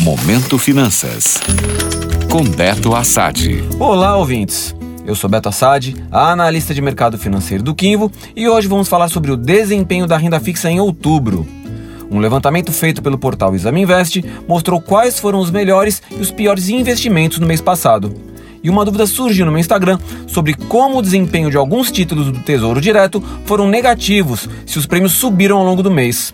Momento Finanças. Com Beto Assad. Olá, ouvintes. Eu sou Beto Assad, analista de mercado financeiro do Quinvo, e hoje vamos falar sobre o desempenho da renda fixa em outubro. Um levantamento feito pelo portal Exame Invest mostrou quais foram os melhores e os piores investimentos no mês passado. E uma dúvida surgiu no meu Instagram sobre como o desempenho de alguns títulos do Tesouro Direto foram negativos se os prêmios subiram ao longo do mês.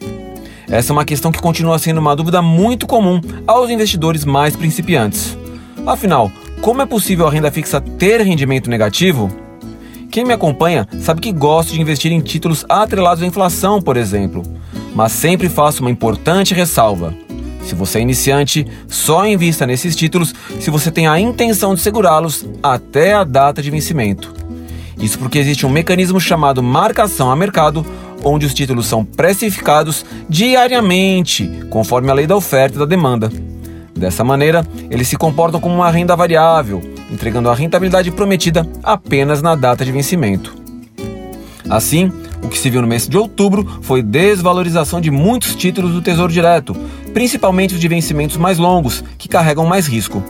Essa é uma questão que continua sendo uma dúvida muito comum aos investidores mais principiantes. Afinal, como é possível a renda fixa ter rendimento negativo? Quem me acompanha sabe que gosto de investir em títulos atrelados à inflação, por exemplo, mas sempre faço uma importante ressalva. Se você é iniciante, só invista nesses títulos se você tem a intenção de segurá-los até a data de vencimento. Isso porque existe um mecanismo chamado marcação a mercado, onde os títulos são precificados diariamente, conforme a lei da oferta e da demanda. Dessa maneira, eles se comportam como uma renda variável, entregando a rentabilidade prometida apenas na data de vencimento. Assim, o que se viu no mês de outubro foi desvalorização de muitos títulos do Tesouro Direto, principalmente os de vencimentos mais longos, que carregam mais risco.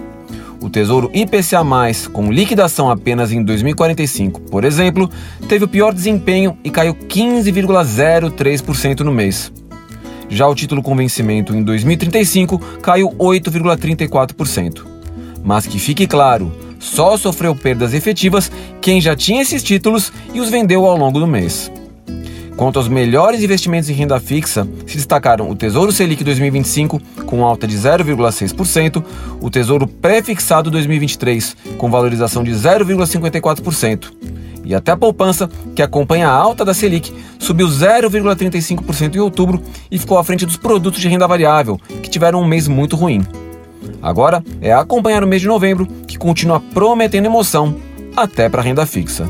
O Tesouro IPCA+, com liquidação apenas em 2045, por exemplo, teve o pior desempenho e caiu 15,03% no mês. Já o título com vencimento em 2035 caiu 8,34%. Mas que fique claro, só sofreu perdas efetivas quem já tinha esses títulos e os vendeu ao longo do mês. Quanto aos melhores investimentos em renda fixa, se destacaram o Tesouro Selic 2025, com alta de 0,6%, o Tesouro Pré-Fixado 2023, com valorização de 0,54%, e até a poupança, que acompanha a alta da Selic, subiu 0,35% em outubro e ficou à frente dos produtos de renda variável, que tiveram um mês muito ruim. Agora é acompanhar o mês de novembro, que continua prometendo emoção, até para a renda fixa.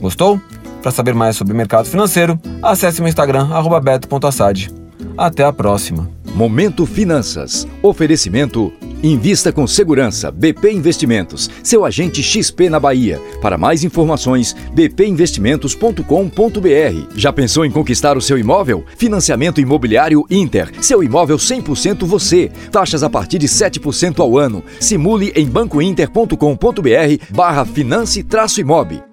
Gostou? Para saber mais sobre mercado financeiro, acesse meu Instagram, beto.assad. Até a próxima. Momento Finanças. Oferecimento Invista com segurança. BP Investimentos, seu agente XP na Bahia. Para mais informações, bpinvestimentos.com.br. Já pensou em conquistar o seu imóvel? Financiamento Imobiliário Inter. Seu imóvel 100% você. Taxas a partir de 7% ao ano. Simule em bancointer.com.br barra finance-imob.